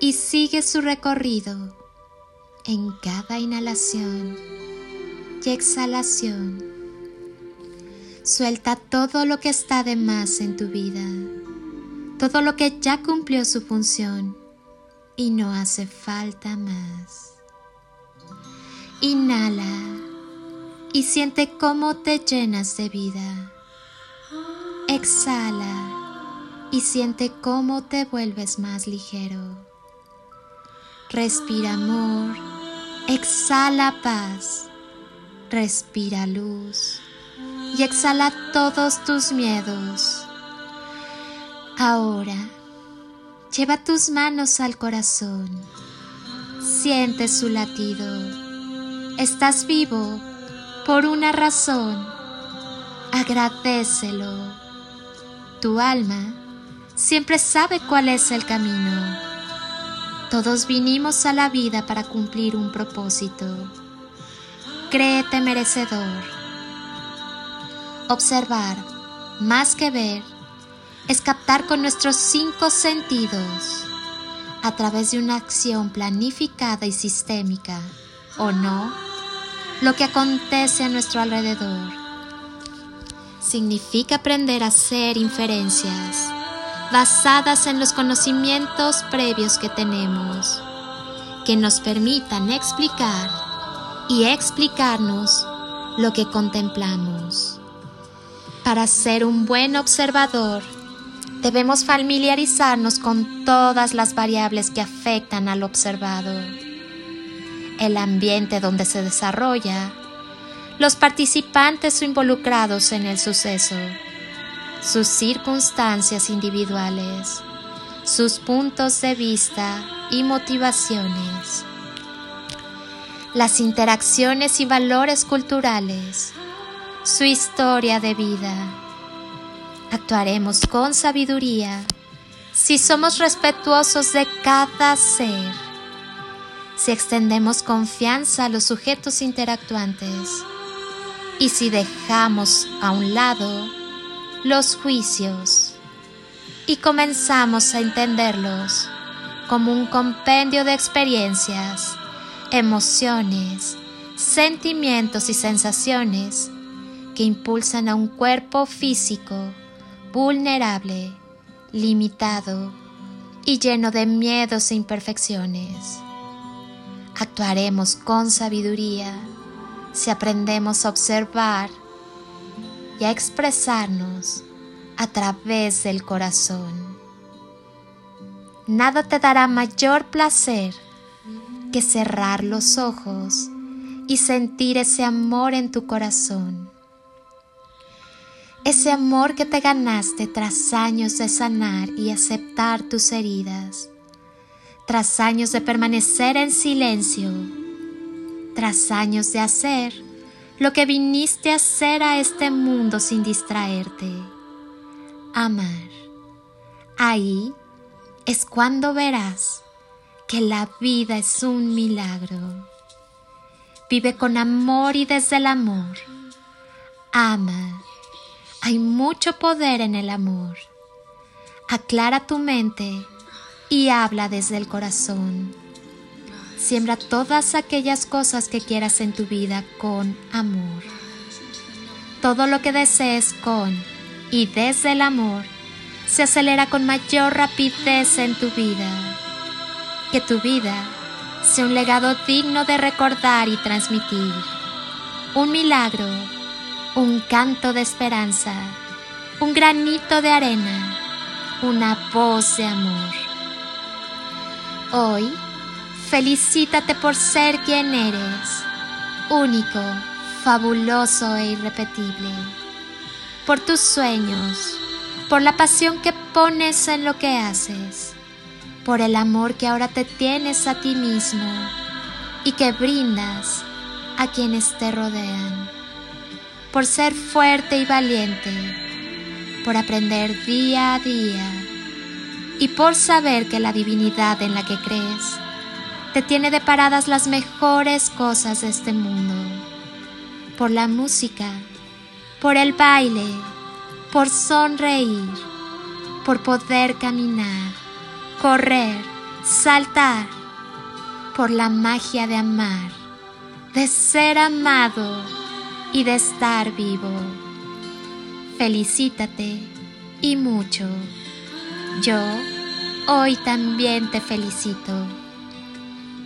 y sigue su recorrido en cada inhalación y exhalación. Suelta todo lo que está de más en tu vida, todo lo que ya cumplió su función y no hace falta más. Inhala y siente cómo te llenas de vida. Exhala y siente cómo te vuelves más ligero. Respira amor, exhala paz, respira luz y exhala todos tus miedos. Ahora, lleva tus manos al corazón, siente su latido. Estás vivo por una razón, agradecelo. Tu alma siempre sabe cuál es el camino todos vinimos a la vida para cumplir un propósito. Créete merecedor. Observar, más que ver, es captar con nuestros cinco sentidos, a través de una acción planificada y sistémica, o no, lo que acontece a nuestro alrededor. Significa aprender a hacer inferencias basadas en los conocimientos previos que tenemos, que nos permitan explicar y explicarnos lo que contemplamos. Para ser un buen observador, debemos familiarizarnos con todas las variables que afectan al observado, el ambiente donde se desarrolla, los participantes involucrados en el suceso, sus circunstancias individuales, sus puntos de vista y motivaciones, las interacciones y valores culturales, su historia de vida. Actuaremos con sabiduría si somos respetuosos de cada ser, si extendemos confianza a los sujetos interactuantes y si dejamos a un lado los juicios y comenzamos a entenderlos como un compendio de experiencias, emociones, sentimientos y sensaciones que impulsan a un cuerpo físico vulnerable, limitado y lleno de miedos e imperfecciones. Actuaremos con sabiduría si aprendemos a observar y a expresarnos a través del corazón. Nada te dará mayor placer que cerrar los ojos y sentir ese amor en tu corazón. Ese amor que te ganaste tras años de sanar y aceptar tus heridas, tras años de permanecer en silencio, tras años de hacer lo que viniste a hacer a este mundo sin distraerte. Amar. Ahí es cuando verás que la vida es un milagro. Vive con amor y desde el amor. Ama. Hay mucho poder en el amor. Aclara tu mente y habla desde el corazón. Siembra todas aquellas cosas que quieras en tu vida con amor. Todo lo que desees con y desde el amor se acelera con mayor rapidez en tu vida. Que tu vida sea un legado digno de recordar y transmitir. Un milagro, un canto de esperanza, un granito de arena, una voz de amor. Hoy, Felicítate por ser quien eres, único, fabuloso e irrepetible. Por tus sueños, por la pasión que pones en lo que haces, por el amor que ahora te tienes a ti mismo y que brindas a quienes te rodean, por ser fuerte y valiente, por aprender día a día y por saber que la divinidad en la que crees te tiene deparadas las mejores cosas de este mundo, por la música, por el baile, por sonreír, por poder caminar, correr, saltar, por la magia de amar, de ser amado y de estar vivo. Felicítate y mucho. Yo hoy también te felicito.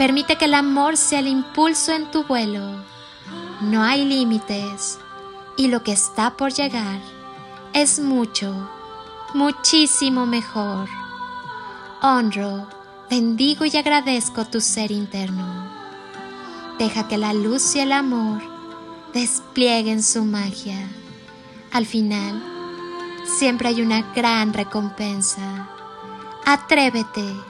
Permite que el amor sea el impulso en tu vuelo. No hay límites y lo que está por llegar es mucho muchísimo mejor. Honro, bendigo y agradezco tu ser interno. Deja que la luz y el amor desplieguen su magia. Al final, siempre hay una gran recompensa. Atrévete.